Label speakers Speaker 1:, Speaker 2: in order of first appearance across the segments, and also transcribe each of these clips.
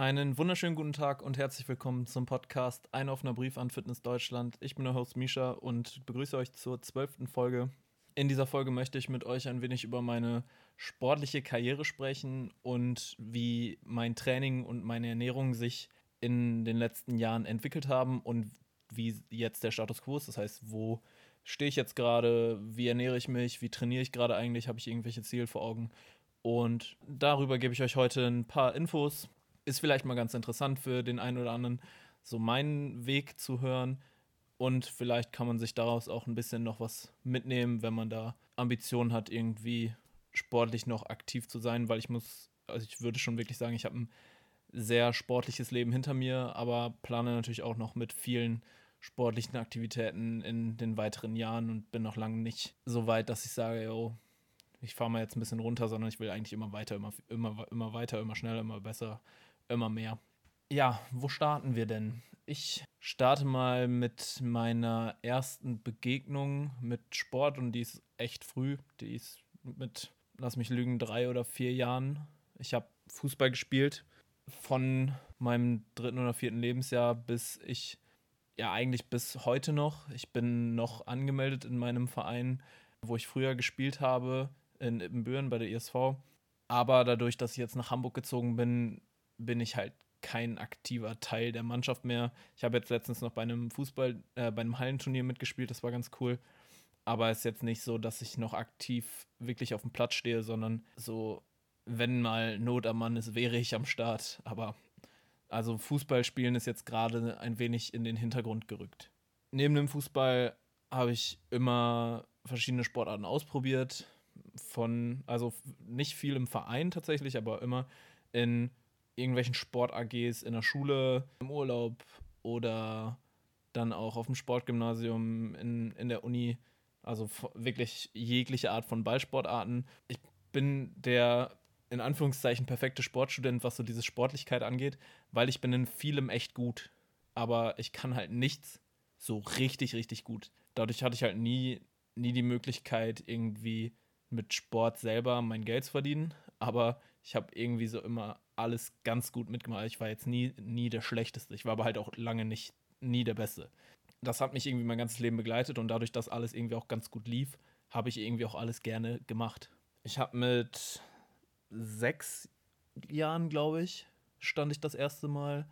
Speaker 1: Einen wunderschönen guten Tag und herzlich willkommen zum Podcast Ein offener Brief an Fitness Deutschland. Ich bin der Host Misha und begrüße euch zur zwölften Folge. In dieser Folge möchte ich mit euch ein wenig über meine sportliche Karriere sprechen und wie mein Training und meine Ernährung sich in den letzten Jahren entwickelt haben und wie jetzt der Status quo ist. Das heißt, wo stehe ich jetzt gerade, wie ernähre ich mich, wie trainiere ich gerade eigentlich, habe ich irgendwelche Ziele vor Augen. Und darüber gebe ich euch heute ein paar Infos. Ist vielleicht mal ganz interessant für den einen oder anderen, so meinen Weg zu hören. Und vielleicht kann man sich daraus auch ein bisschen noch was mitnehmen, wenn man da Ambitionen hat, irgendwie sportlich noch aktiv zu sein, weil ich muss, also ich würde schon wirklich sagen, ich habe ein sehr sportliches Leben hinter mir, aber plane natürlich auch noch mit vielen sportlichen Aktivitäten in den weiteren Jahren und bin noch lange nicht so weit, dass ich sage, yo, ich fahre mal jetzt ein bisschen runter, sondern ich will eigentlich immer weiter, immer, immer, immer weiter, immer schneller, immer besser, immer mehr. Ja, wo starten wir denn? Ich starte mal mit meiner ersten Begegnung mit Sport und die ist echt früh. Die ist mit, lass mich lügen, drei oder vier Jahren. Ich habe Fußball gespielt von meinem dritten oder vierten Lebensjahr bis ich ja eigentlich bis heute noch. Ich bin noch angemeldet in meinem Verein, wo ich früher gespielt habe, in Ippenbüren bei der ISV. Aber dadurch, dass ich jetzt nach Hamburg gezogen bin, bin ich halt kein aktiver Teil der Mannschaft mehr. Ich habe jetzt letztens noch bei einem Fußball, äh, bei einem Hallenturnier mitgespielt, das war ganz cool. Aber es ist jetzt nicht so, dass ich noch aktiv wirklich auf dem Platz stehe, sondern so, wenn mal Not am Mann ist, wäre ich am Start. Aber also Fußball spielen ist jetzt gerade ein wenig in den Hintergrund gerückt. Neben dem Fußball habe ich immer verschiedene Sportarten ausprobiert. Von, also nicht viel im Verein tatsächlich, aber immer in irgendwelchen Sport-AGs in der Schule, im Urlaub oder dann auch auf dem Sportgymnasium, in, in der Uni. Also wirklich jegliche Art von Ballsportarten. Ich bin der in Anführungszeichen perfekte Sportstudent, was so diese Sportlichkeit angeht, weil ich bin in vielem echt gut, aber ich kann halt nichts so richtig, richtig gut. Dadurch hatte ich halt nie, nie die Möglichkeit, irgendwie mit Sport selber mein Geld zu verdienen, aber ich habe irgendwie so immer alles ganz gut mitgemacht. Ich war jetzt nie, nie der Schlechteste, ich war aber halt auch lange nicht, nie der Beste. Das hat mich irgendwie mein ganzes Leben begleitet und dadurch, dass alles irgendwie auch ganz gut lief, habe ich irgendwie auch alles gerne gemacht. Ich habe mit sechs Jahren, glaube ich, stand ich das erste Mal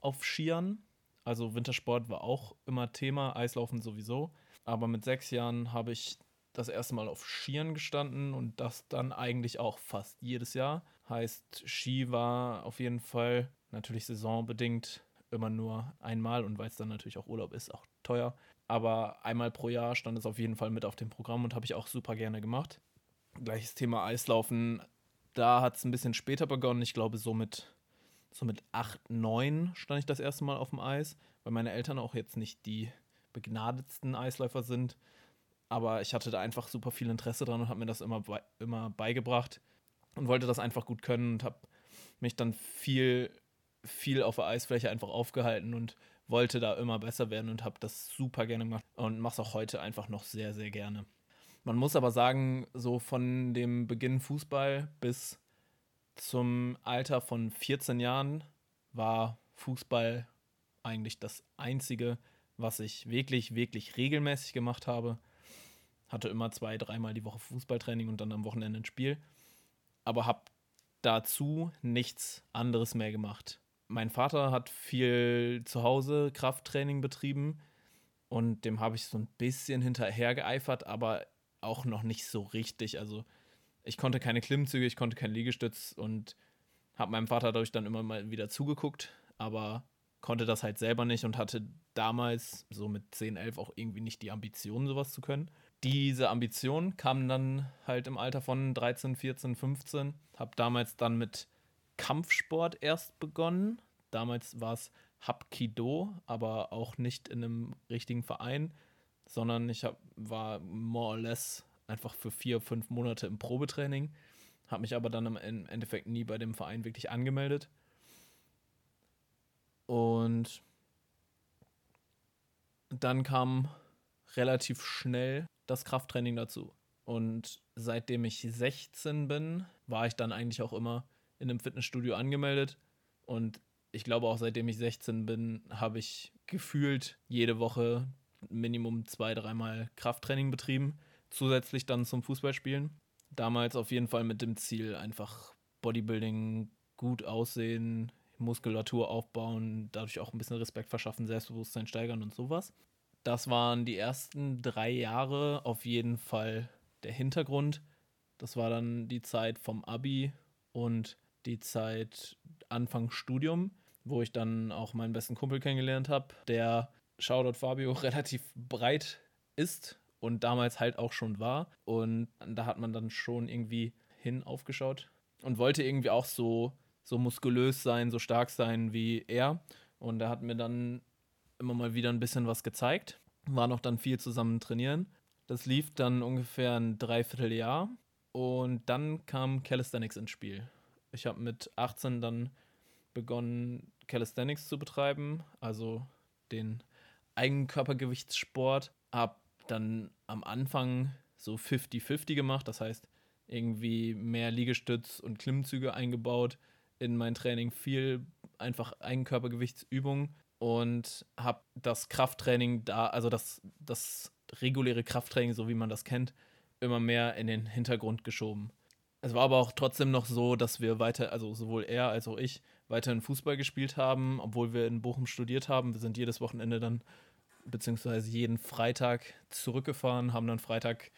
Speaker 1: auf Skiern. Also Wintersport war auch immer Thema, Eislaufen sowieso. Aber mit sechs Jahren habe ich das erste Mal auf Skiern gestanden und das dann eigentlich auch fast jedes Jahr. Heißt, Ski war auf jeden Fall natürlich saisonbedingt immer nur einmal und weil es dann natürlich auch Urlaub ist, auch teuer. Aber einmal pro Jahr stand es auf jeden Fall mit auf dem Programm und habe ich auch super gerne gemacht. Gleiches Thema Eislaufen da hat es ein bisschen später begonnen. Ich glaube, so mit, so mit 8, 9 stand ich das erste Mal auf dem Eis, weil meine Eltern auch jetzt nicht die begnadetsten Eisläufer sind. Aber ich hatte da einfach super viel Interesse dran und habe mir das immer, immer beigebracht und wollte das einfach gut können und habe mich dann viel, viel auf der Eisfläche einfach aufgehalten und wollte da immer besser werden und habe das super gerne gemacht und mache es auch heute einfach noch sehr, sehr gerne. Man muss aber sagen, so von dem Beginn Fußball bis zum Alter von 14 Jahren war Fußball eigentlich das Einzige, was ich wirklich, wirklich regelmäßig gemacht habe. Hatte immer zwei, dreimal die Woche Fußballtraining und dann am Wochenende ein Spiel. Aber habe dazu nichts anderes mehr gemacht. Mein Vater hat viel zu Hause Krafttraining betrieben und dem habe ich so ein bisschen hinterher geeifert, aber auch noch nicht so richtig. Also ich konnte keine Klimmzüge, ich konnte keinen Liegestütz und habe meinem Vater dadurch dann immer mal wieder zugeguckt, aber konnte das halt selber nicht und hatte damals so mit 10, 11 auch irgendwie nicht die Ambition, sowas zu können. Diese Ambition kam dann halt im Alter von 13, 14, 15. Habe damals dann mit Kampfsport erst begonnen. Damals war es Hapkido, aber auch nicht in einem richtigen Verein, sondern ich hab, war more or less einfach für vier, fünf Monate im Probetraining, habe mich aber dann im Endeffekt nie bei dem Verein wirklich angemeldet. Und dann kam relativ schnell das Krafttraining dazu. Und seitdem ich 16 bin, war ich dann eigentlich auch immer in einem Fitnessstudio angemeldet Und ich glaube auch seitdem ich 16 bin, habe ich gefühlt jede Woche Minimum zwei, dreimal Krafttraining betrieben, zusätzlich dann zum Fußballspielen. Damals auf jeden Fall mit dem Ziel, einfach Bodybuilding, gut aussehen, Muskulatur aufbauen, dadurch auch ein bisschen Respekt verschaffen, Selbstbewusstsein steigern und sowas. Das waren die ersten drei Jahre auf jeden Fall der Hintergrund. Das war dann die Zeit vom Abi und die Zeit Anfang Studium, wo ich dann auch meinen besten Kumpel kennengelernt habe, der Shoutout Fabio relativ breit ist und damals halt auch schon war. Und da hat man dann schon irgendwie hin aufgeschaut und wollte irgendwie auch so, so muskulös sein, so stark sein wie er. Und er hat mir dann immer mal wieder ein bisschen was gezeigt. War noch dann viel zusammen trainieren. Das lief dann ungefähr ein Dreivierteljahr. Und dann kam Calisthenics ins Spiel. Ich habe mit 18 dann begonnen, Calisthenics zu betreiben, also den Eigenkörpergewichtssport. Hab dann am Anfang so 50-50 gemacht, das heißt irgendwie mehr Liegestütz und Klimmzüge eingebaut in mein Training, viel einfach Eigenkörpergewichtsübungen und habe das Krafttraining da, also das, das reguläre Krafttraining, so wie man das kennt, immer mehr in den Hintergrund geschoben. Es war aber auch trotzdem noch so, dass wir weiter, also sowohl er als auch ich, weiterhin Fußball gespielt haben, obwohl wir in Bochum studiert haben. Wir sind jedes Wochenende dann, beziehungsweise jeden Freitag zurückgefahren, haben dann Freitag,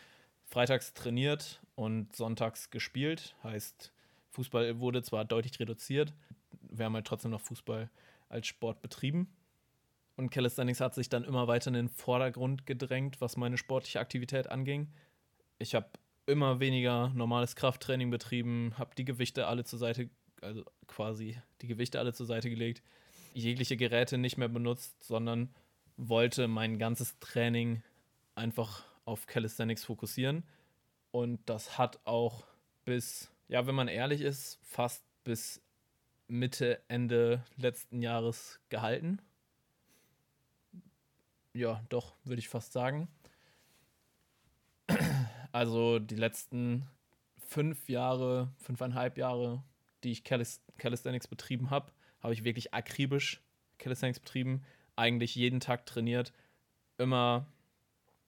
Speaker 1: freitags trainiert und sonntags gespielt. Heißt, Fußball wurde zwar deutlich reduziert, wir haben halt trotzdem noch Fußball als Sport betrieben. Und Calisthenics hat sich dann immer weiter in den Vordergrund gedrängt, was meine sportliche Aktivität anging. Ich habe immer weniger normales Krafttraining betrieben, habe die Gewichte alle zur Seite, also quasi die Gewichte alle zur Seite gelegt, jegliche Geräte nicht mehr benutzt, sondern wollte mein ganzes Training einfach auf Calisthenics fokussieren. Und das hat auch bis, ja, wenn man ehrlich ist, fast bis Mitte, Ende letzten Jahres gehalten. Ja, doch, würde ich fast sagen. Also die letzten fünf Jahre, fünfeinhalb Jahre, die ich Calisthenics betrieben habe, habe ich wirklich akribisch Calisthenics betrieben. Eigentlich jeden Tag trainiert. Immer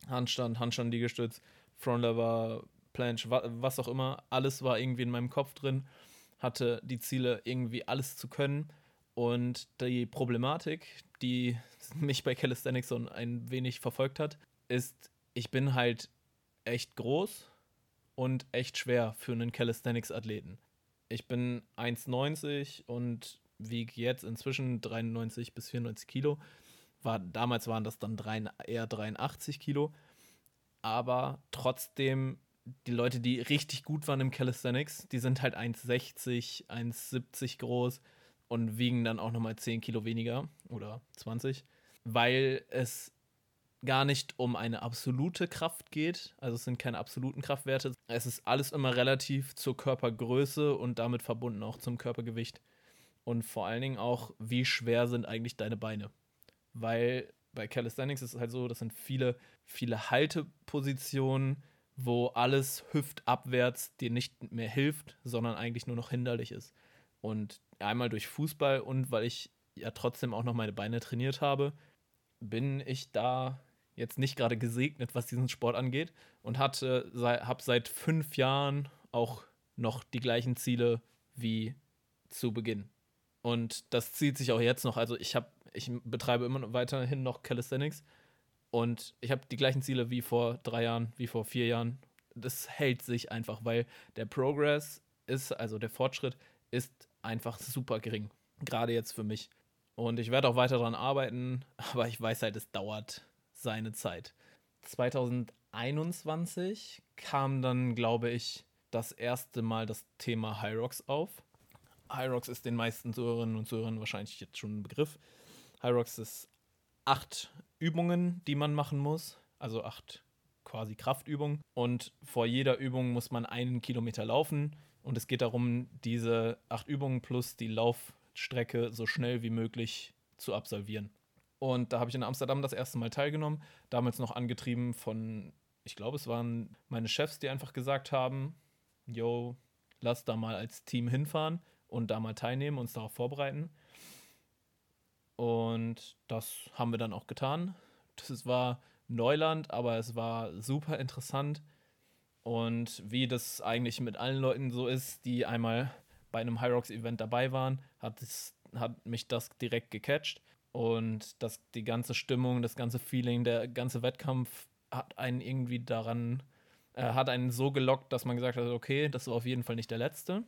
Speaker 1: Handstand, Handstand, Liegestütz, Frontlever, Planche, was auch immer. Alles war irgendwie in meinem Kopf drin. Hatte die Ziele, irgendwie alles zu können. Und die Problematik, die mich bei Calisthenics so ein wenig verfolgt hat, ist, ich bin halt echt groß und echt schwer für einen Calisthenics-Athleten. Ich bin 1,90 und wiege jetzt inzwischen 93 bis 94 Kilo. War, damals waren das dann drei, eher 83 Kilo. Aber trotzdem, die Leute, die richtig gut waren im Calisthenics, die sind halt 1,60, 1,70 groß und wiegen dann auch nochmal 10 Kilo weniger oder 20, weil es gar nicht um eine absolute Kraft geht. Also es sind keine absoluten Kraftwerte. Es ist alles immer relativ zur Körpergröße und damit verbunden auch zum Körpergewicht. Und vor allen Dingen auch, wie schwer sind eigentlich deine Beine. Weil bei Calisthenics ist es halt so, das sind viele, viele Haltepositionen, wo alles hüftabwärts dir nicht mehr hilft, sondern eigentlich nur noch hinderlich ist. Und einmal durch Fußball und weil ich ja trotzdem auch noch meine Beine trainiert habe, bin ich da jetzt nicht gerade gesegnet, was diesen Sport angeht und hatte, sei, habe seit fünf Jahren auch noch die gleichen Ziele wie zu Beginn. Und das zieht sich auch jetzt noch. Also ich habe, ich betreibe immer weiterhin noch Calisthenics und ich habe die gleichen Ziele wie vor drei Jahren, wie vor vier Jahren. Das hält sich einfach, weil der Progress ist, also der Fortschritt ist einfach super gering. Gerade jetzt für mich. Und ich werde auch weiter daran arbeiten, aber ich weiß halt, es dauert seine Zeit. 2021 kam dann, glaube ich, das erste Mal das Thema Hyrox auf. Hyrox ist den meisten Zuhörerinnen und Zuhörern wahrscheinlich jetzt schon ein Begriff. Hyrox ist acht Übungen, die man machen muss, also acht quasi Kraftübungen. Und vor jeder Übung muss man einen Kilometer laufen. Und es geht darum, diese acht Übungen plus die Laufstrecke so schnell wie möglich zu absolvieren. Und da habe ich in Amsterdam das erste Mal teilgenommen. Damals noch angetrieben von, ich glaube, es waren meine Chefs, die einfach gesagt haben: Yo, lass da mal als Team hinfahren. und da mal teilnehmen, uns darauf vorbereiten. Und das haben wir dann auch getan. Das war Neuland, aber es war super interessant. Und wie das eigentlich mit allen Leuten so ist, die einmal bei einem High Rocks Event dabei waren, hat, es, hat mich das direkt gecatcht. Und das, die ganze Stimmung, das ganze Feeling, der ganze Wettkampf hat einen irgendwie daran, äh, hat einen so gelockt, dass man gesagt hat, okay, das war auf jeden Fall nicht der letzte.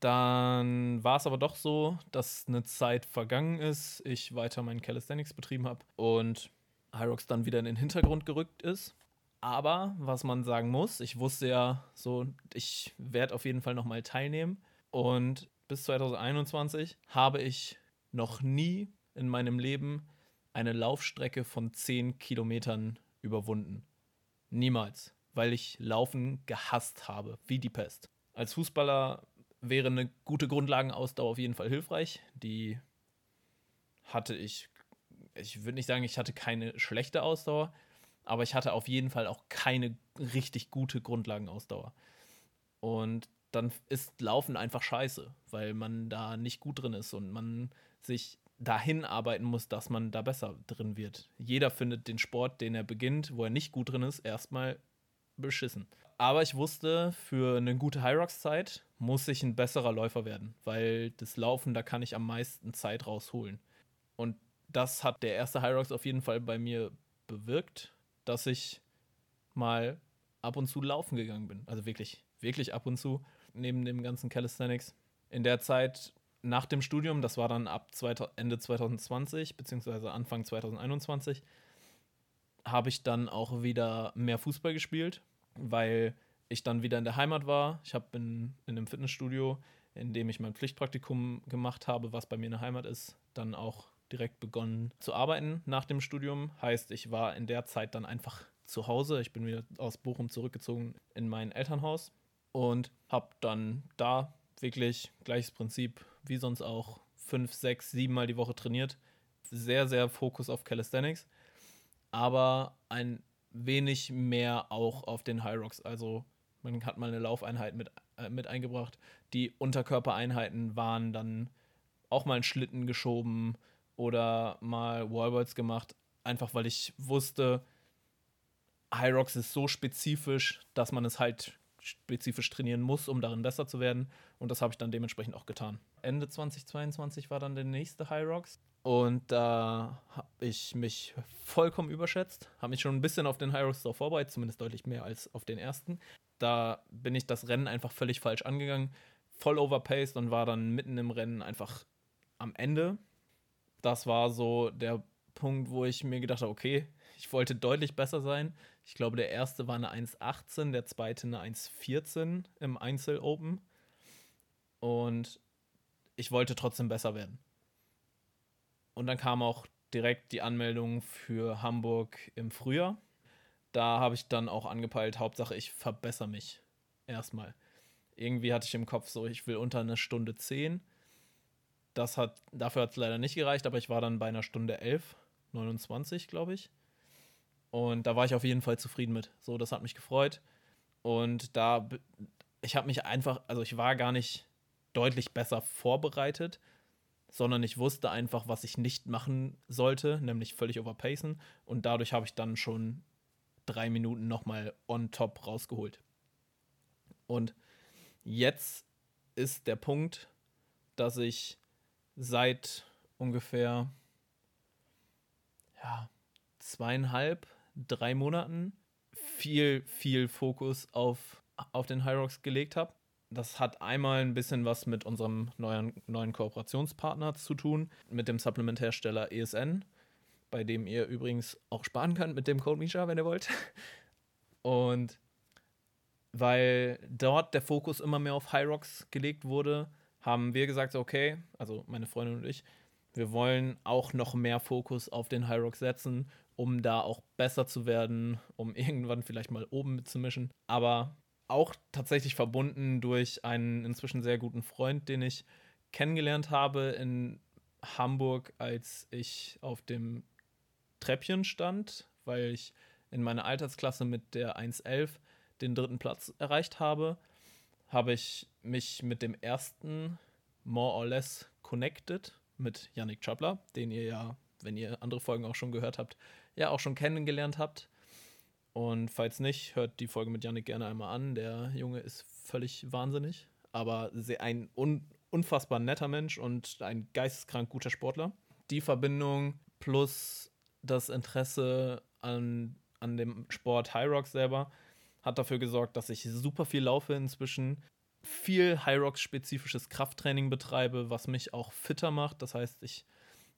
Speaker 1: Dann war es aber doch so, dass eine Zeit vergangen ist, ich weiter meinen Calisthenics betrieben habe und Hyrox dann wieder in den Hintergrund gerückt ist. Aber was man sagen muss, ich wusste ja so, ich werde auf jeden Fall nochmal teilnehmen. Und bis 2021 habe ich noch nie in meinem Leben eine Laufstrecke von 10 Kilometern überwunden. Niemals, weil ich Laufen gehasst habe, wie die Pest. Als Fußballer wäre eine gute Grundlagenausdauer auf jeden Fall hilfreich. Die hatte ich, ich würde nicht sagen, ich hatte keine schlechte Ausdauer, aber ich hatte auf jeden Fall auch keine richtig gute Grundlagenausdauer. Und dann ist Laufen einfach scheiße, weil man da nicht gut drin ist und man sich dahin arbeiten muss, dass man da besser drin wird. Jeder findet den Sport, den er beginnt, wo er nicht gut drin ist, erstmal beschissen. Aber ich wusste, für eine gute High Rocks Zeit muss ich ein besserer Läufer werden, weil das Laufen, da kann ich am meisten Zeit rausholen. Und das hat der erste Rocks auf jeden Fall bei mir bewirkt, dass ich mal ab und zu laufen gegangen bin. Also wirklich, wirklich ab und zu, neben dem ganzen Calisthenics. In der Zeit nach dem Studium, das war dann ab Ende 2020 beziehungsweise Anfang 2021, habe ich dann auch wieder mehr Fußball gespielt, weil ich dann wieder in der Heimat war. Ich habe in, in einem Fitnessstudio, in dem ich mein Pflichtpraktikum gemacht habe, was bei mir in der Heimat ist, dann auch direkt begonnen zu arbeiten nach dem Studium. Heißt, ich war in der Zeit dann einfach zu Hause. Ich bin wieder aus Bochum zurückgezogen in mein Elternhaus und habe dann da wirklich gleiches Prinzip wie sonst auch fünf, sechs, sieben Mal die Woche trainiert. Sehr, sehr Fokus auf Calisthenics, aber ein wenig mehr auch auf den High Rocks. Also man hat mal eine Laufeinheit mit, äh, mit eingebracht. Die Unterkörpereinheiten waren dann auch mal einen Schlitten geschoben oder mal Wallballs gemacht, einfach weil ich wusste, High Rocks ist so spezifisch, dass man es halt spezifisch trainieren muss, um darin besser zu werden. Und das habe ich dann dementsprechend auch getan. Ende 2022 war dann der nächste High Rocks. Und da habe ich mich vollkommen überschätzt. Habe mich schon ein bisschen auf den High Rocks vorbereitet, zumindest deutlich mehr als auf den ersten. Da bin ich das Rennen einfach völlig falsch angegangen. Voll overpaced und war dann mitten im Rennen einfach am Ende. Das war so der Punkt, wo ich mir gedacht habe, okay, ich wollte deutlich besser sein. Ich glaube, der erste war eine 1,18, der zweite eine 1,14 im Einzel Open. Und ich wollte trotzdem besser werden. Und dann kam auch direkt die Anmeldung für Hamburg im Frühjahr. Da habe ich dann auch angepeilt, Hauptsache ich verbessere mich erstmal. Irgendwie hatte ich im Kopf so, ich will unter eine Stunde 10. Das hat, dafür hat es leider nicht gereicht, aber ich war dann bei einer Stunde 11, 29, glaube ich. Und da war ich auf jeden Fall zufrieden mit. So, das hat mich gefreut. Und da, ich habe mich einfach, also ich war gar nicht deutlich besser vorbereitet, sondern ich wusste einfach, was ich nicht machen sollte, nämlich völlig overpacen. Und dadurch habe ich dann schon drei Minuten nochmal on top rausgeholt. Und jetzt ist der Punkt, dass ich seit ungefähr ja, zweieinhalb, drei Monaten viel, viel Fokus auf, auf den Rocks gelegt habe. Das hat einmal ein bisschen was mit unserem neuen, neuen Kooperationspartner zu tun, mit dem Supplementhersteller ESN, bei dem ihr übrigens auch sparen könnt mit dem Code Misha, wenn ihr wollt. Und weil dort der Fokus immer mehr auf High Rocks gelegt wurde, haben wir gesagt, okay, also meine Freundin und ich, wir wollen auch noch mehr Fokus auf den High Rocks setzen um da auch besser zu werden, um irgendwann vielleicht mal oben mitzumischen. Aber auch tatsächlich verbunden durch einen inzwischen sehr guten Freund, den ich kennengelernt habe in Hamburg, als ich auf dem Treppchen stand, weil ich in meiner Altersklasse mit der 1.11 den dritten Platz erreicht habe, habe ich mich mit dem ersten More or Less Connected mit Yannick Chapler, den ihr ja, wenn ihr andere Folgen auch schon gehört habt, ja auch schon kennengelernt habt. Und falls nicht, hört die Folge mit Yannick gerne einmal an. Der Junge ist völlig wahnsinnig, aber ein un unfassbar netter Mensch und ein geisteskrank guter Sportler. Die Verbindung plus das Interesse an, an dem Sport High Rock selber hat dafür gesorgt, dass ich super viel laufe inzwischen, viel High Rocks spezifisches Krafttraining betreibe, was mich auch fitter macht. Das heißt, ich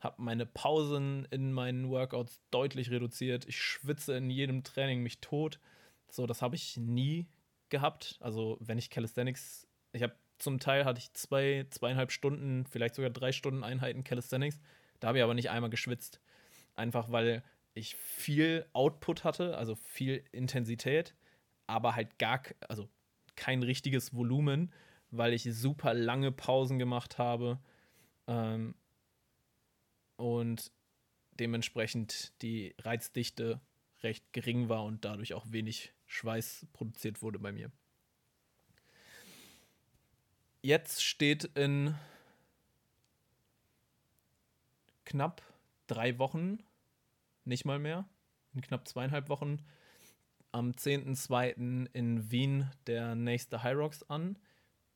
Speaker 1: habe meine Pausen in meinen Workouts deutlich reduziert. Ich schwitze in jedem Training mich tot. So, das habe ich nie gehabt. Also, wenn ich Calisthenics, ich habe zum Teil hatte ich zwei, zweieinhalb Stunden, vielleicht sogar drei Stunden Einheiten Calisthenics. Da habe ich aber nicht einmal geschwitzt. Einfach weil ich viel Output hatte, also viel Intensität, aber halt gar, also kein richtiges Volumen, weil ich super lange Pausen gemacht habe ähm, und dementsprechend die Reizdichte recht gering war und dadurch auch wenig Schweiß produziert wurde bei mir. Jetzt steht in knapp drei Wochen, nicht mal mehr, in knapp zweieinhalb Wochen, am 10.2. in Wien der nächste Hyrox an,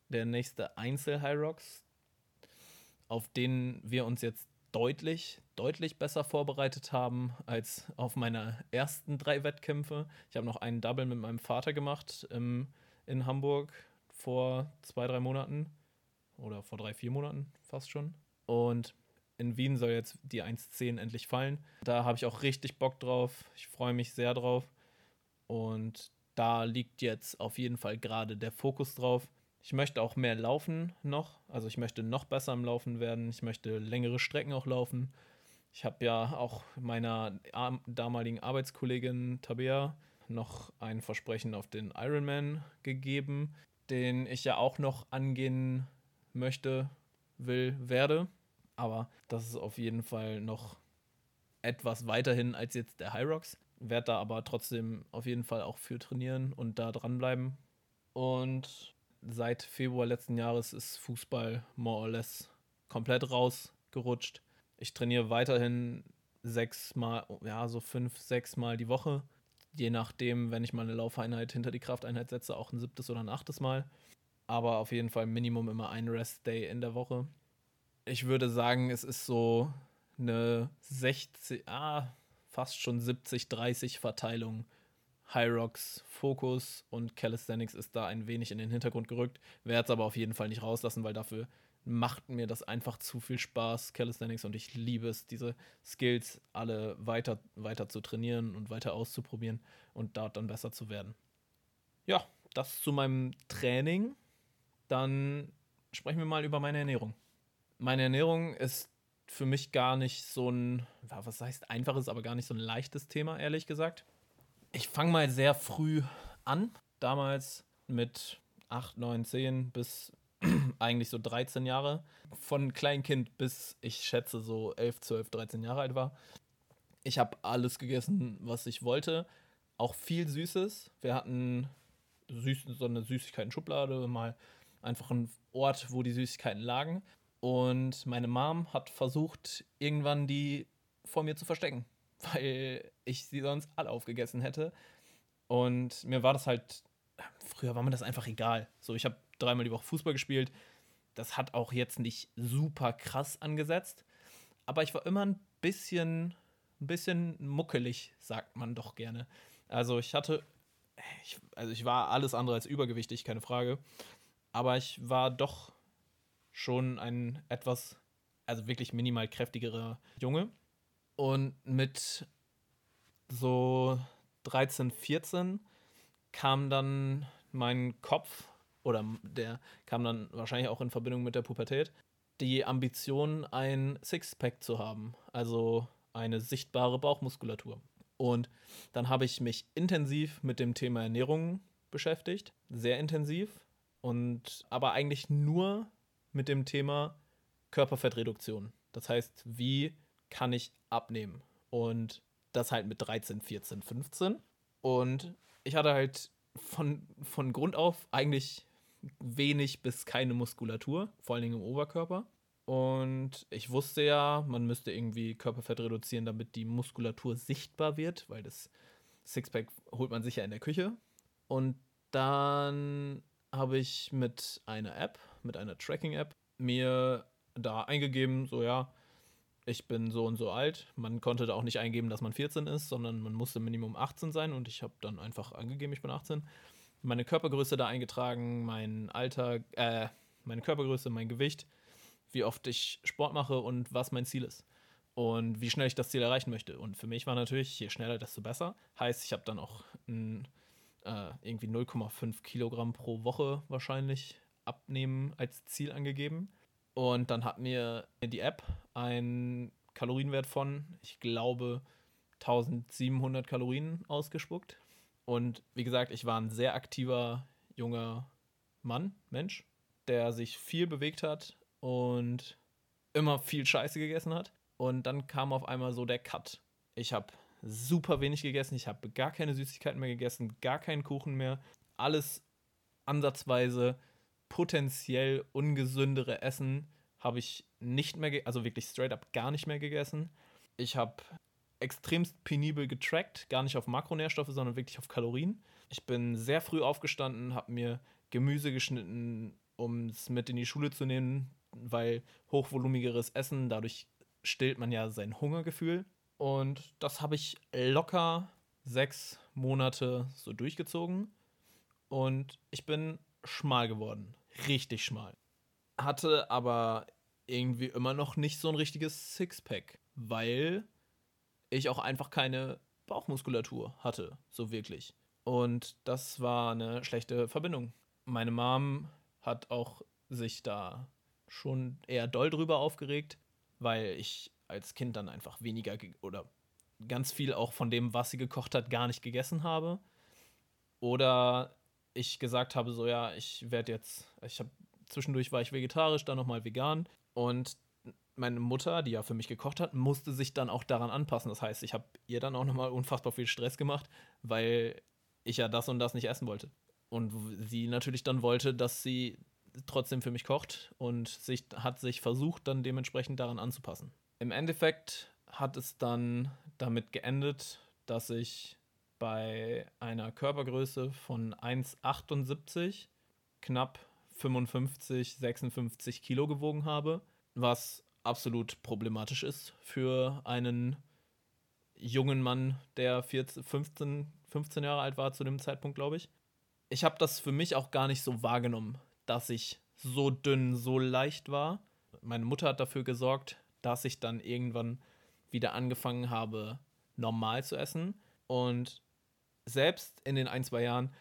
Speaker 1: der nächste Einzel-Hyrox, auf den wir uns jetzt deutlich, deutlich besser vorbereitet haben als auf meine ersten drei Wettkämpfe. Ich habe noch einen Double mit meinem Vater gemacht im, in Hamburg vor zwei, drei Monaten oder vor drei, vier Monaten fast schon. Und in Wien soll jetzt die 1.10 endlich fallen. Da habe ich auch richtig Bock drauf. Ich freue mich sehr drauf. Und da liegt jetzt auf jeden Fall gerade der Fokus drauf. Ich möchte auch mehr laufen noch. Also ich möchte noch besser im Laufen werden. Ich möchte längere Strecken auch laufen. Ich habe ja auch meiner damaligen Arbeitskollegin Tabea noch ein Versprechen auf den Ironman gegeben, den ich ja auch noch angehen möchte, will, werde. Aber das ist auf jeden Fall noch etwas weiterhin als jetzt der High Rocks werde da aber trotzdem auf jeden Fall auch für trainieren und da dranbleiben. Und seit Februar letzten Jahres ist Fußball more or less komplett rausgerutscht. Ich trainiere weiterhin sechsmal, ja, so fünf, sechs Mal die Woche. Je nachdem, wenn ich mal eine Laufeinheit hinter die Krafteinheit setze, auch ein siebtes oder ein achtes Mal. Aber auf jeden Fall Minimum immer ein Rest-Day in der Woche. Ich würde sagen, es ist so eine 60, ah, fast schon 70-30 Verteilung. High Rocks Fokus und Calisthenics ist da ein wenig in den Hintergrund gerückt. Werde es aber auf jeden Fall nicht rauslassen, weil dafür macht mir das einfach zu viel Spaß, Calisthenics, und ich liebe es, diese Skills alle weiter, weiter zu trainieren und weiter auszuprobieren und dort dann besser zu werden. Ja, das zu meinem Training. Dann sprechen wir mal über meine Ernährung. Meine Ernährung ist für mich gar nicht so ein, was heißt einfaches, aber gar nicht so ein leichtes Thema, ehrlich gesagt. Ich fange mal sehr früh an. Damals mit 8, 9, 10 bis eigentlich so 13 Jahre. Von Kleinkind bis ich schätze so 11, 12, 13 Jahre alt war. Ich habe alles gegessen, was ich wollte. Auch viel Süßes. Wir hatten süß, so eine Süßigkeiten-Schublade, mal einfach ein Ort, wo die Süßigkeiten lagen. Und meine Mom hat versucht, irgendwann die vor mir zu verstecken, weil ich sie sonst alle aufgegessen hätte. Und mir war das halt, früher war mir das einfach egal. So, ich habe dreimal die Woche Fußball gespielt. Das hat auch jetzt nicht super krass angesetzt. Aber ich war immer ein bisschen, ein bisschen muckelig, sagt man doch gerne. Also ich hatte, ich, also ich war alles andere als übergewichtig, keine Frage. Aber ich war doch schon ein etwas, also wirklich minimal kräftigerer Junge. Und mit so 13, 14 kam dann mein Kopf, oder der kam dann wahrscheinlich auch in Verbindung mit der Pubertät, die Ambition, ein Sixpack zu haben. Also eine sichtbare Bauchmuskulatur. Und dann habe ich mich intensiv mit dem Thema Ernährung beschäftigt, sehr intensiv und aber eigentlich nur mit dem Thema Körperfettreduktion. Das heißt, wie kann ich abnehmen? Und das halt mit 13, 14, 15. Und ich hatte halt von, von Grund auf eigentlich wenig bis keine Muskulatur, vor allen Dingen im Oberkörper. Und ich wusste ja, man müsste irgendwie Körperfett reduzieren, damit die Muskulatur sichtbar wird, weil das Sixpack holt man sich ja in der Küche. Und dann habe ich mit einer App, mit einer Tracking-App, mir da eingegeben, so ja, ich bin so und so alt. Man konnte da auch nicht eingeben, dass man 14 ist, sondern man musste Minimum 18 sein und ich habe dann einfach angegeben, ich bin 18. Meine Körpergröße da eingetragen, mein Alter, äh, meine Körpergröße, mein Gewicht, wie oft ich Sport mache und was mein Ziel ist. Und wie schnell ich das Ziel erreichen möchte. Und für mich war natürlich, je schneller, desto besser. Heißt, ich habe dann auch ein, äh, irgendwie 0,5 Kilogramm pro Woche wahrscheinlich abnehmen als Ziel angegeben. Und dann hat mir die App einen Kalorienwert von, ich glaube, 1700 Kalorien ausgespuckt. Und wie gesagt, ich war ein sehr aktiver junger Mann, Mensch, der sich viel bewegt hat und immer viel Scheiße gegessen hat. Und dann kam auf einmal so der Cut. Ich habe super wenig gegessen, ich habe gar keine Süßigkeiten mehr gegessen, gar keinen Kuchen mehr. Alles ansatzweise potenziell ungesündere Essen habe ich nicht mehr, also wirklich straight up gar nicht mehr gegessen. Ich habe extremst penibel getrackt, gar nicht auf Makronährstoffe, sondern wirklich auf Kalorien. Ich bin sehr früh aufgestanden, habe mir Gemüse geschnitten, um es mit in die Schule zu nehmen, weil hochvolumigeres Essen, dadurch stillt man ja sein Hungergefühl. Und das habe ich locker sechs Monate so durchgezogen. Und ich bin schmal geworden richtig schmal. Hatte aber irgendwie immer noch nicht so ein richtiges Sixpack, weil ich auch einfach keine Bauchmuskulatur hatte, so wirklich. Und das war eine schlechte Verbindung. Meine Mom hat auch sich da schon eher doll drüber aufgeregt, weil ich als Kind dann einfach weniger oder ganz viel auch von dem, was sie gekocht hat, gar nicht gegessen habe. Oder ich gesagt habe, so ja, ich werde jetzt, ich habe zwischendurch war ich vegetarisch, dann nochmal vegan und meine Mutter, die ja für mich gekocht hat, musste sich dann auch daran anpassen. Das heißt, ich habe ihr dann auch nochmal unfassbar viel Stress gemacht, weil ich ja das und das nicht essen wollte. Und sie natürlich dann wollte, dass sie trotzdem für mich kocht und sich, hat sich versucht, dann dementsprechend daran anzupassen. Im Endeffekt hat es dann damit geendet, dass ich bei einer Körpergröße von 1,78 knapp 55, 56 Kilo gewogen habe, was absolut problematisch ist für einen jungen Mann, der 14, 15, 15 Jahre alt war zu dem Zeitpunkt, glaube ich. Ich habe das für mich auch gar nicht so wahrgenommen, dass ich so dünn, so leicht war. Meine Mutter hat dafür gesorgt, dass ich dann irgendwann wieder angefangen habe, normal zu essen. Und selbst in den ein, zwei Jahren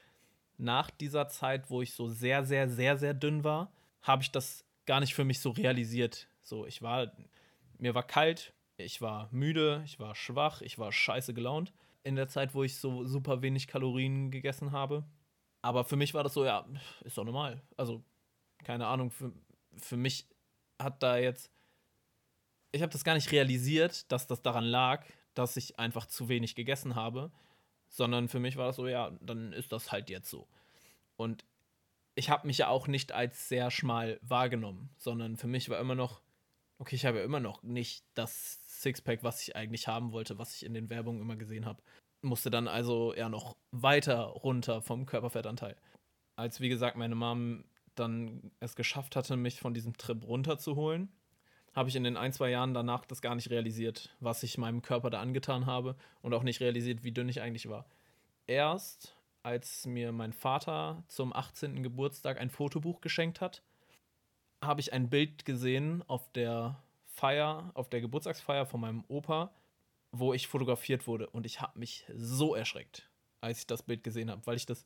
Speaker 1: nach dieser Zeit, wo ich so sehr, sehr, sehr, sehr dünn war, habe ich das gar nicht für mich so realisiert. So, ich war, mir war kalt, ich war müde, ich war schwach, ich war scheiße gelaunt in der Zeit, wo ich so super wenig Kalorien gegessen habe. Aber für mich war das so, ja, ist doch normal. Also, keine Ahnung, für, für mich hat da jetzt, ich habe das gar nicht realisiert, dass das daran lag, dass ich einfach zu wenig gegessen habe sondern für mich war das so, ja, dann ist das halt jetzt so. Und ich habe mich ja auch nicht als sehr schmal wahrgenommen, sondern für mich war immer noch, okay, ich habe ja immer noch nicht das Sixpack, was ich eigentlich haben wollte, was ich in den Werbungen immer gesehen habe. Musste dann also ja noch weiter runter vom Körperfettanteil. Als, wie gesagt, meine Mom dann es geschafft hatte, mich von diesem Trip runterzuholen, habe ich in den ein, zwei Jahren danach das gar nicht realisiert, was ich meinem Körper da angetan habe und auch nicht realisiert, wie dünn ich eigentlich war. Erst als mir mein Vater zum 18. Geburtstag ein Fotobuch geschenkt hat, habe ich ein Bild gesehen auf der Feier, auf der Geburtstagsfeier von meinem Opa, wo ich fotografiert wurde. Und ich habe mich so erschreckt, als ich das Bild gesehen habe, weil ich das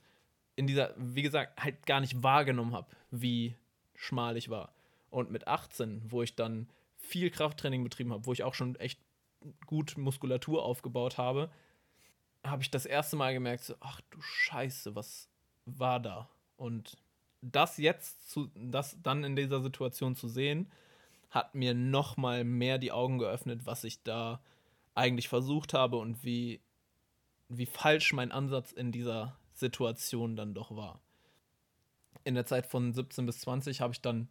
Speaker 1: in dieser, wie gesagt, halt gar nicht wahrgenommen habe, wie schmal ich war. Und mit 18, wo ich dann viel Krafttraining betrieben habe, wo ich auch schon echt gut Muskulatur aufgebaut habe, habe ich das erste Mal gemerkt, so, ach du Scheiße, was war da? Und das jetzt zu, das dann in dieser Situation zu sehen, hat mir noch mal mehr die Augen geöffnet, was ich da eigentlich versucht habe und wie, wie falsch mein Ansatz in dieser Situation dann doch war. In der Zeit von 17 bis 20 habe ich dann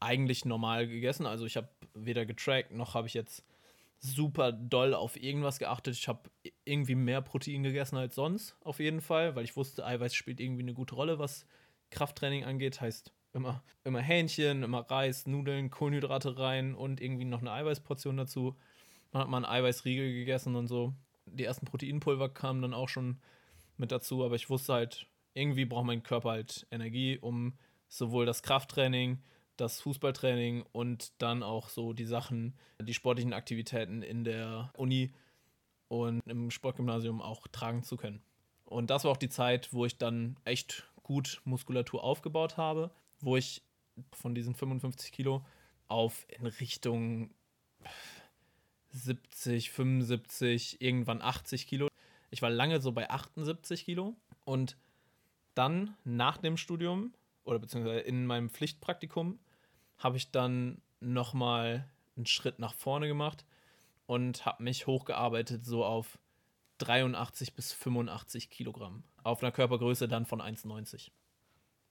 Speaker 1: eigentlich normal gegessen. Also ich habe weder getrackt, noch habe ich jetzt super doll auf irgendwas geachtet. Ich habe irgendwie mehr Protein gegessen als sonst, auf jeden Fall, weil ich wusste, Eiweiß spielt irgendwie eine gute Rolle, was Krafttraining angeht. Heißt immer, immer Hähnchen, immer Reis, Nudeln, Kohlenhydrate rein und irgendwie noch eine Eiweißportion dazu. Dann hat man Eiweißriegel gegessen und so. Die ersten Proteinpulver kamen dann auch schon mit dazu, aber ich wusste halt, irgendwie braucht mein Körper halt Energie, um sowohl das Krafttraining das Fußballtraining und dann auch so die Sachen, die sportlichen Aktivitäten in der Uni und im Sportgymnasium auch tragen zu können. Und das war auch die Zeit, wo ich dann echt gut Muskulatur aufgebaut habe, wo ich von diesen 55 Kilo auf in Richtung 70, 75, irgendwann 80 Kilo. Ich war lange so bei 78 Kilo und dann nach dem Studium oder beziehungsweise in meinem Pflichtpraktikum habe ich dann nochmal einen Schritt nach vorne gemacht und habe mich hochgearbeitet so auf 83 bis 85 Kilogramm. Auf einer Körpergröße dann von 1,90.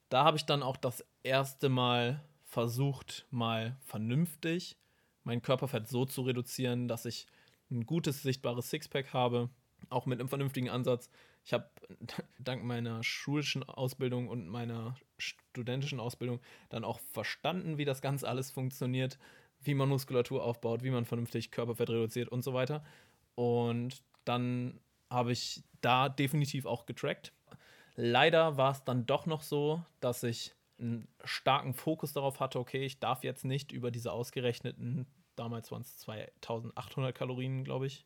Speaker 1: Da habe ich dann auch das erste Mal versucht, mal vernünftig mein Körperfett so zu reduzieren, dass ich ein gutes, sichtbares Sixpack habe, auch mit einem vernünftigen Ansatz. Ich habe dank meiner schulischen Ausbildung und meiner studentischen Ausbildung dann auch verstanden, wie das Ganze alles funktioniert, wie man Muskulatur aufbaut, wie man vernünftig Körperfett reduziert und so weiter. Und dann habe ich da definitiv auch getrackt. Leider war es dann doch noch so, dass ich einen starken Fokus darauf hatte, okay, ich darf jetzt nicht über diese ausgerechneten, damals waren es 2800 Kalorien, glaube ich,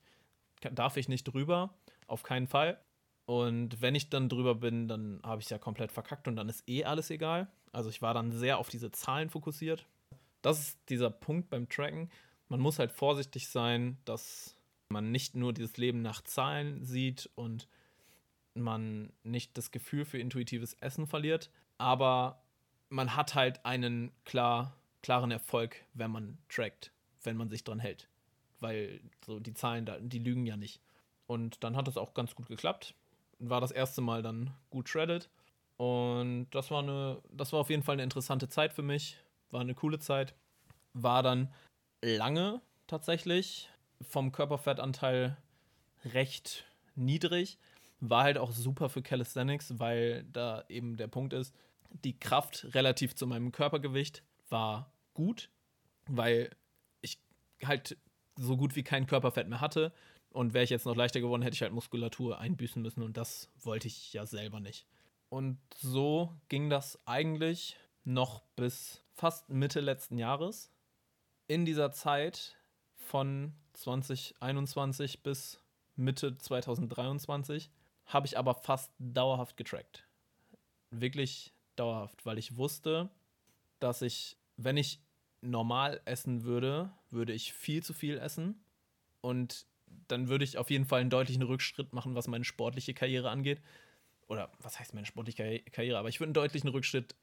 Speaker 1: darf ich nicht drüber, auf keinen Fall. Und wenn ich dann drüber bin, dann habe ich es ja komplett verkackt und dann ist eh alles egal. Also ich war dann sehr auf diese Zahlen fokussiert. Das ist dieser Punkt beim Tracken. Man muss halt vorsichtig sein, dass man nicht nur dieses Leben nach Zahlen sieht und man nicht das Gefühl für intuitives Essen verliert, aber man hat halt einen klar, klaren Erfolg, wenn man trackt, wenn man sich dran hält. Weil so die Zahlen, die lügen ja nicht. Und dann hat es auch ganz gut geklappt war das erste Mal dann gut shredded. Und das war eine, das war auf jeden Fall eine interessante Zeit für mich. War eine coole Zeit. War dann lange tatsächlich vom Körperfettanteil recht niedrig. War halt auch super für Calisthenics, weil da eben der Punkt ist, die Kraft relativ zu meinem Körpergewicht war gut, weil ich halt so gut wie kein Körperfett mehr hatte. Und wäre ich jetzt noch leichter geworden, hätte ich halt Muskulatur einbüßen müssen und das wollte ich ja selber nicht. Und so ging das eigentlich noch bis fast Mitte letzten Jahres. In dieser Zeit von 2021 bis Mitte 2023 habe ich aber fast dauerhaft getrackt. Wirklich dauerhaft, weil ich wusste, dass ich, wenn ich normal essen würde, würde ich viel zu viel essen und dann würde ich auf jeden Fall einen deutlichen Rückschritt machen, was meine sportliche Karriere angeht. Oder was heißt meine sportliche Karriere? Aber ich würde einen deutlichen Rückschritt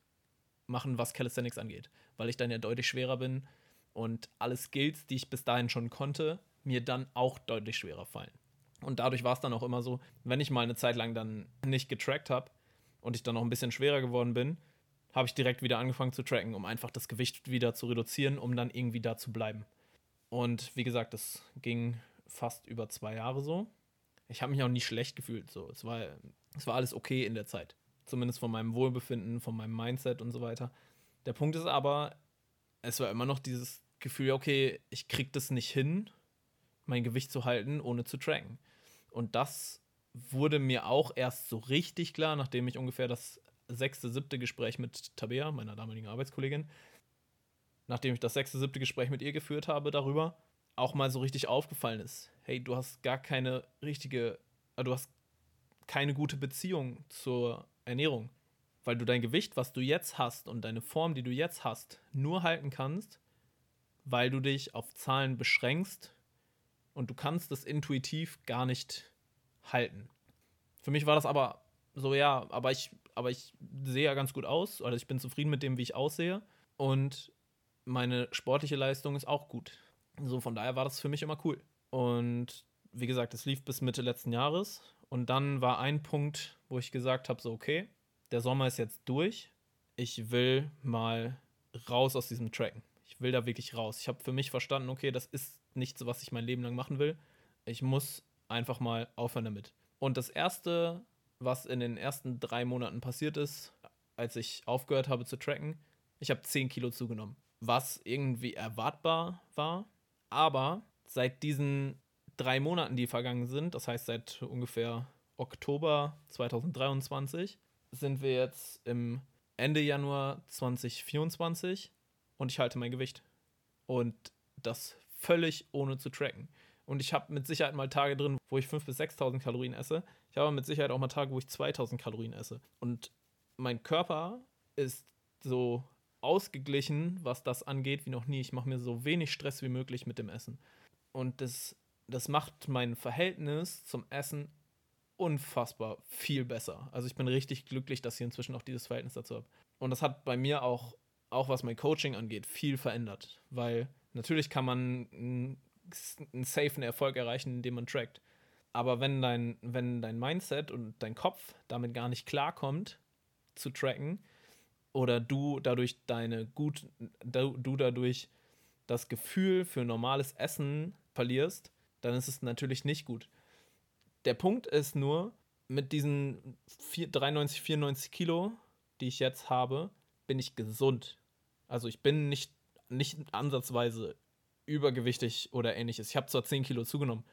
Speaker 1: machen, was Calisthenics angeht, weil ich dann ja deutlich schwerer bin und alle Skills, die ich bis dahin schon konnte, mir dann auch deutlich schwerer fallen. Und dadurch war es dann auch immer so, wenn ich mal eine Zeit lang dann nicht getrackt habe und ich dann noch ein bisschen schwerer geworden bin, habe ich direkt wieder angefangen zu tracken, um einfach das Gewicht wieder zu reduzieren, um dann irgendwie da zu bleiben. Und wie gesagt, das ging fast über zwei Jahre so. Ich habe mich auch nie schlecht gefühlt. So. Es, war, es war alles okay in der Zeit. Zumindest von meinem Wohlbefinden, von meinem Mindset und so weiter. Der Punkt ist aber, es war immer noch dieses Gefühl, okay, ich krieg das nicht hin, mein Gewicht zu halten, ohne zu tracken. Und das wurde mir auch erst so richtig klar, nachdem ich ungefähr das sechste, siebte Gespräch mit Tabea, meiner damaligen Arbeitskollegin, nachdem ich das sechste, siebte Gespräch mit ihr geführt habe darüber, auch mal so richtig aufgefallen ist. Hey, du hast gar keine richtige, äh, du hast keine gute Beziehung zur Ernährung, weil du dein Gewicht, was du jetzt hast und deine Form, die du jetzt hast, nur halten kannst, weil du dich auf Zahlen beschränkst und du kannst das intuitiv gar nicht halten. Für mich war das aber so, ja, aber ich, aber ich sehe ja ganz gut aus, oder ich bin zufrieden mit dem, wie ich aussehe und meine sportliche Leistung ist auch gut. So, von daher war das für mich immer cool. Und wie gesagt, es lief bis Mitte letzten Jahres. Und dann war ein Punkt, wo ich gesagt habe: so, okay, der Sommer ist jetzt durch. ich will mal raus aus diesem Tracken. Ich will da wirklich raus. Ich habe für mich verstanden, okay, das ist nichts, was ich mein Leben lang machen will. Ich muss einfach mal aufhören damit. Und das Erste, was in den ersten drei Monaten passiert ist, als ich aufgehört habe zu tracken, ich habe 10 Kilo zugenommen. Was irgendwie erwartbar war. Aber seit diesen drei Monaten, die vergangen sind, das heißt seit ungefähr Oktober 2023, sind wir jetzt im Ende Januar 2024 und ich halte mein Gewicht. Und das völlig ohne zu tracken. Und ich habe mit Sicherheit mal Tage drin, wo ich 5.000 bis 6.000 Kalorien esse. Ich habe mit Sicherheit auch mal Tage, wo ich 2.000 Kalorien esse. Und mein Körper ist so ausgeglichen, was das angeht, wie noch nie. Ich mache mir so wenig Stress wie möglich mit dem Essen. Und das, das macht mein Verhältnis zum Essen unfassbar viel besser. Also ich bin richtig glücklich, dass ich inzwischen auch dieses Verhältnis dazu habe. Und das hat bei mir auch, auch was mein Coaching angeht, viel verändert. Weil natürlich kann man einen, einen safen Erfolg erreichen, indem man trackt. Aber wenn dein, wenn dein Mindset und dein Kopf damit gar nicht klarkommt, zu tracken, oder du dadurch deine gut, du dadurch das Gefühl für normales Essen verlierst, dann ist es natürlich nicht gut. Der Punkt ist nur, mit diesen 93, 94 Kilo, die ich jetzt habe, bin ich gesund. Also ich bin nicht, nicht ansatzweise übergewichtig oder ähnliches. Ich habe zwar 10 Kilo zugenommen.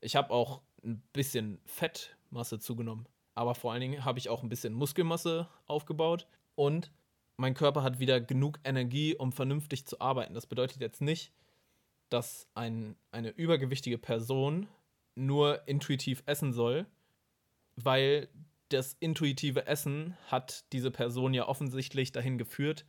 Speaker 1: Ich habe auch ein bisschen Fettmasse zugenommen. Aber vor allen Dingen habe ich auch ein bisschen Muskelmasse aufgebaut. Und mein Körper hat wieder genug Energie, um vernünftig zu arbeiten. Das bedeutet jetzt nicht, dass ein, eine übergewichtige Person nur intuitiv essen soll, weil das intuitive Essen hat diese Person ja offensichtlich dahin geführt,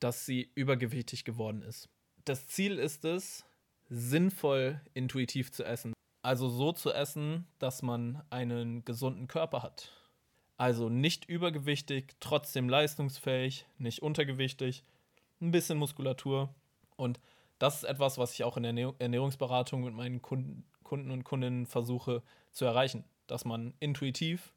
Speaker 1: dass sie übergewichtig geworden ist. Das Ziel ist es, sinnvoll intuitiv zu essen. Also so zu essen, dass man einen gesunden Körper hat. Also nicht übergewichtig, trotzdem leistungsfähig, nicht untergewichtig, ein bisschen Muskulatur. Und das ist etwas, was ich auch in der Ernährungsberatung mit meinen Kunden, und Kundinnen versuche zu erreichen. Dass man intuitiv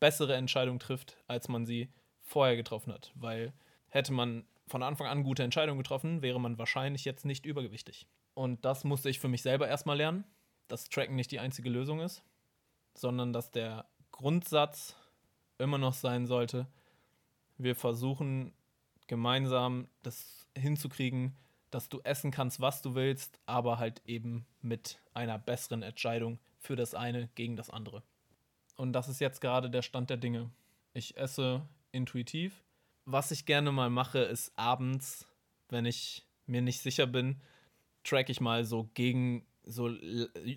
Speaker 1: bessere Entscheidungen trifft, als man sie vorher getroffen hat. Weil hätte man von Anfang an gute Entscheidungen getroffen, wäre man wahrscheinlich jetzt nicht übergewichtig. Und das musste ich für mich selber erstmal lernen, dass Tracken nicht die einzige Lösung ist, sondern dass der Grundsatz immer noch sein sollte, wir versuchen gemeinsam das hinzukriegen, dass du essen kannst, was du willst, aber halt eben mit einer besseren Entscheidung für das eine gegen das andere. Und das ist jetzt gerade der Stand der Dinge. Ich esse intuitiv. Was ich gerne mal mache, ist abends, wenn ich mir nicht sicher bin, track ich mal so gegen, so,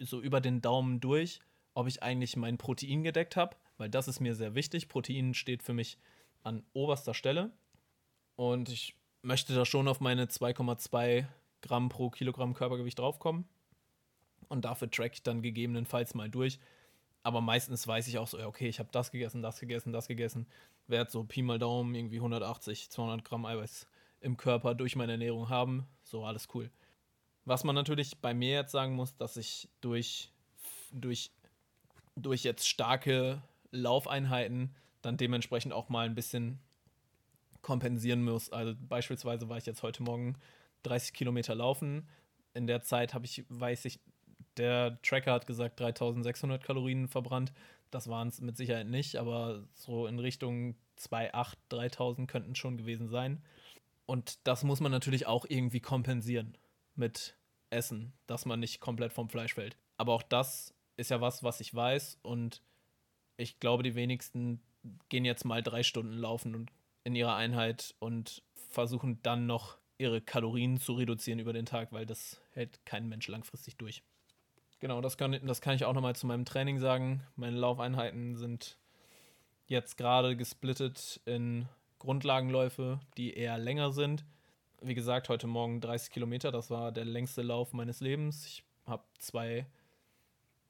Speaker 1: so über den Daumen durch, ob ich eigentlich mein Protein gedeckt habe weil das ist mir sehr wichtig. Protein steht für mich an oberster Stelle und ich möchte da schon auf meine 2,2 Gramm pro Kilogramm Körpergewicht draufkommen und dafür track ich dann gegebenenfalls mal durch. Aber meistens weiß ich auch so, okay, ich habe das gegessen, das gegessen, das gegessen. Werde so Pi mal Daumen irgendwie 180, 200 Gramm Eiweiß im Körper durch meine Ernährung haben. So, alles cool. Was man natürlich bei mir jetzt sagen muss, dass ich durch, durch, durch jetzt starke Laufeinheiten dann dementsprechend auch mal ein bisschen kompensieren muss. Also beispielsweise war ich jetzt heute Morgen 30 Kilometer laufen. In der Zeit habe ich, weiß ich, der Tracker hat gesagt 3600 Kalorien verbrannt. Das waren es mit Sicherheit nicht, aber so in Richtung 2,8, 3000 könnten schon gewesen sein. Und das muss man natürlich auch irgendwie kompensieren mit Essen, dass man nicht komplett vom Fleisch fällt. Aber auch das ist ja was, was ich weiß und ich glaube, die wenigsten gehen jetzt mal drei Stunden laufen und in ihrer Einheit und versuchen dann noch ihre Kalorien zu reduzieren über den Tag, weil das hält kein Mensch langfristig durch. Genau, das kann, das kann ich auch nochmal zu meinem Training sagen. Meine Laufeinheiten sind jetzt gerade gesplittet in Grundlagenläufe, die eher länger sind. Wie gesagt, heute Morgen 30 Kilometer, das war der längste Lauf meines Lebens. Ich habe zwei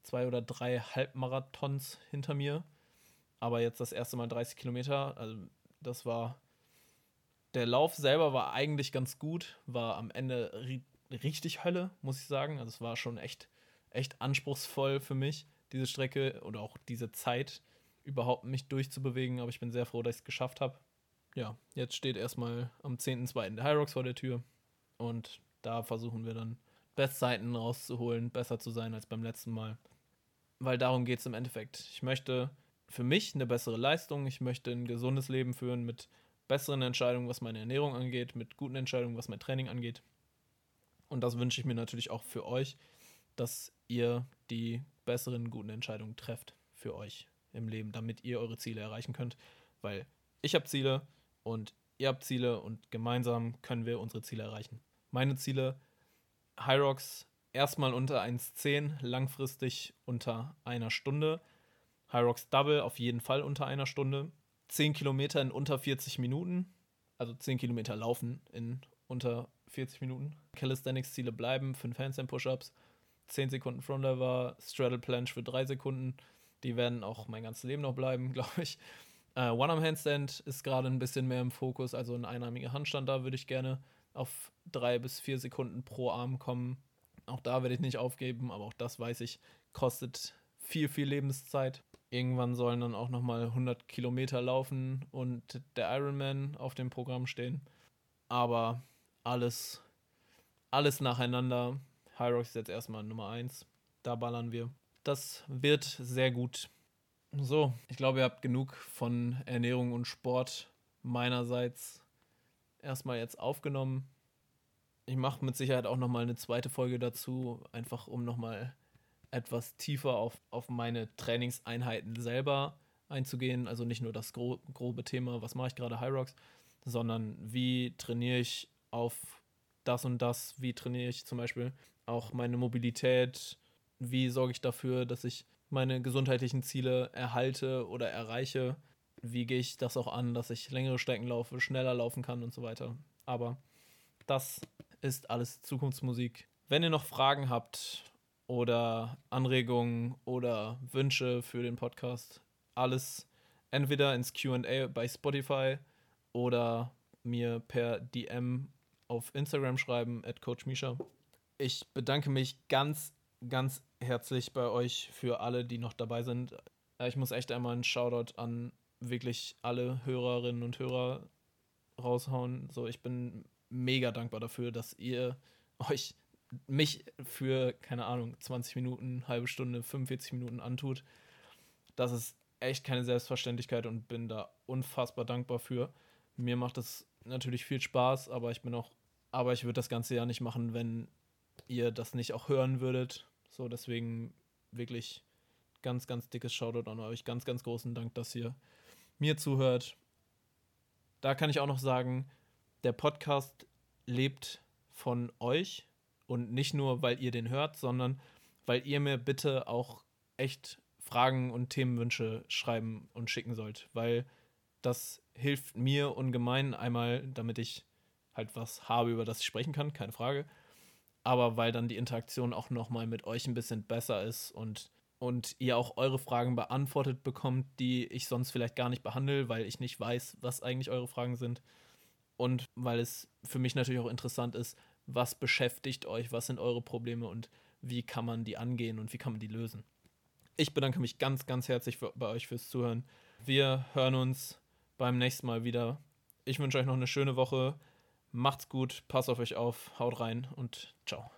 Speaker 1: zwei oder drei Halbmarathons hinter mir. Aber jetzt das erste Mal 30 Kilometer. Also das war. Der Lauf selber war eigentlich ganz gut, war am Ende ri richtig Hölle, muss ich sagen. Also es war schon echt, echt anspruchsvoll für mich, diese Strecke oder auch diese Zeit überhaupt mich durchzubewegen. Aber ich bin sehr froh, dass ich es geschafft habe. ja, jetzt steht erstmal am 10.2. der Hyrox vor der Tür und da versuchen wir dann Bestzeiten rauszuholen, besser zu sein als beim letzten Mal. Weil darum geht es im Endeffekt. Ich möchte für mich eine bessere Leistung, ich möchte ein gesundes Leben führen mit besseren Entscheidungen, was meine Ernährung angeht, mit guten Entscheidungen, was mein Training angeht. Und das wünsche ich mir natürlich auch für euch, dass ihr die besseren, guten Entscheidungen trefft für euch im Leben, damit ihr eure Ziele erreichen könnt. Weil ich habe Ziele und ihr habt Ziele und gemeinsam können wir unsere Ziele erreichen. Meine Ziele Hyrox erstmal unter 1,10, langfristig unter einer Stunde. Hyrox Double auf jeden Fall unter einer Stunde. 10 Kilometer in unter 40 Minuten. Also 10 Kilometer laufen in unter 40 Minuten. Calisthenics-Ziele bleiben, 5 Handstand-Push-Ups, 10 Sekunden Frontlever, Straddle Planche für 3 Sekunden. Die werden auch mein ganzes Leben noch bleiben, glaube ich. Äh, One-Arm-Handstand ist gerade ein bisschen mehr im Fokus, also ein einarmiger Handstand, da würde ich gerne auf drei bis vier Sekunden pro Arm kommen. Auch da werde ich nicht aufgeben, aber auch das weiß ich, kostet viel, viel Lebenszeit. Irgendwann sollen dann auch nochmal 100 Kilometer laufen und der Ironman auf dem Programm stehen. Aber alles, alles nacheinander. Hyrox ist jetzt erstmal Nummer 1. Da ballern wir. Das wird sehr gut. So, ich glaube, ihr habt genug von Ernährung und Sport meinerseits erstmal jetzt aufgenommen. Ich mache mit Sicherheit auch nochmal eine zweite Folge dazu, einfach um nochmal etwas tiefer auf, auf meine Trainingseinheiten selber einzugehen. Also nicht nur das gro grobe Thema, was mache ich gerade High Rocks, sondern wie trainiere ich auf das und das, wie trainiere ich zum Beispiel auch meine Mobilität, wie sorge ich dafür, dass ich meine gesundheitlichen Ziele erhalte oder erreiche wie gehe ich das auch an, dass ich längere Strecken laufe, schneller laufen kann und so weiter. Aber das ist alles Zukunftsmusik. Wenn ihr noch Fragen habt oder Anregungen oder Wünsche für den Podcast, alles entweder ins QA bei Spotify oder mir per DM auf Instagram schreiben, at Coach Misha. Ich bedanke mich ganz, ganz herzlich bei euch für alle, die noch dabei sind. Ich muss echt einmal einen Shoutout an wirklich alle Hörerinnen und Hörer raushauen. So, ich bin mega dankbar dafür, dass ihr euch mich für, keine Ahnung, 20 Minuten, halbe Stunde, 45 Minuten antut. Das ist echt keine Selbstverständlichkeit und bin da unfassbar dankbar für. Mir macht es natürlich viel Spaß, aber ich bin auch, aber ich würde das Ganze ja nicht machen, wenn ihr das nicht auch hören würdet. So, deswegen wirklich ganz, ganz dickes Shoutout an euch. Ganz, ganz großen Dank, dass ihr mir zuhört. Da kann ich auch noch sagen, der Podcast lebt von euch und nicht nur, weil ihr den hört, sondern weil ihr mir bitte auch echt Fragen und Themenwünsche schreiben und schicken sollt, weil das hilft mir ungemein einmal, damit ich halt was habe, über das ich sprechen kann, keine Frage, aber weil dann die Interaktion auch noch mal mit euch ein bisschen besser ist und und ihr auch eure Fragen beantwortet bekommt, die ich sonst vielleicht gar nicht behandle, weil ich nicht weiß, was eigentlich eure Fragen sind. Und weil es für mich natürlich auch interessant ist, was beschäftigt euch, was sind eure Probleme und wie kann man die angehen und wie kann man die lösen. Ich bedanke mich ganz, ganz herzlich für, bei euch fürs Zuhören. Wir hören uns beim nächsten Mal wieder. Ich wünsche euch noch eine schöne Woche. Macht's gut, passt auf euch auf, haut rein und ciao.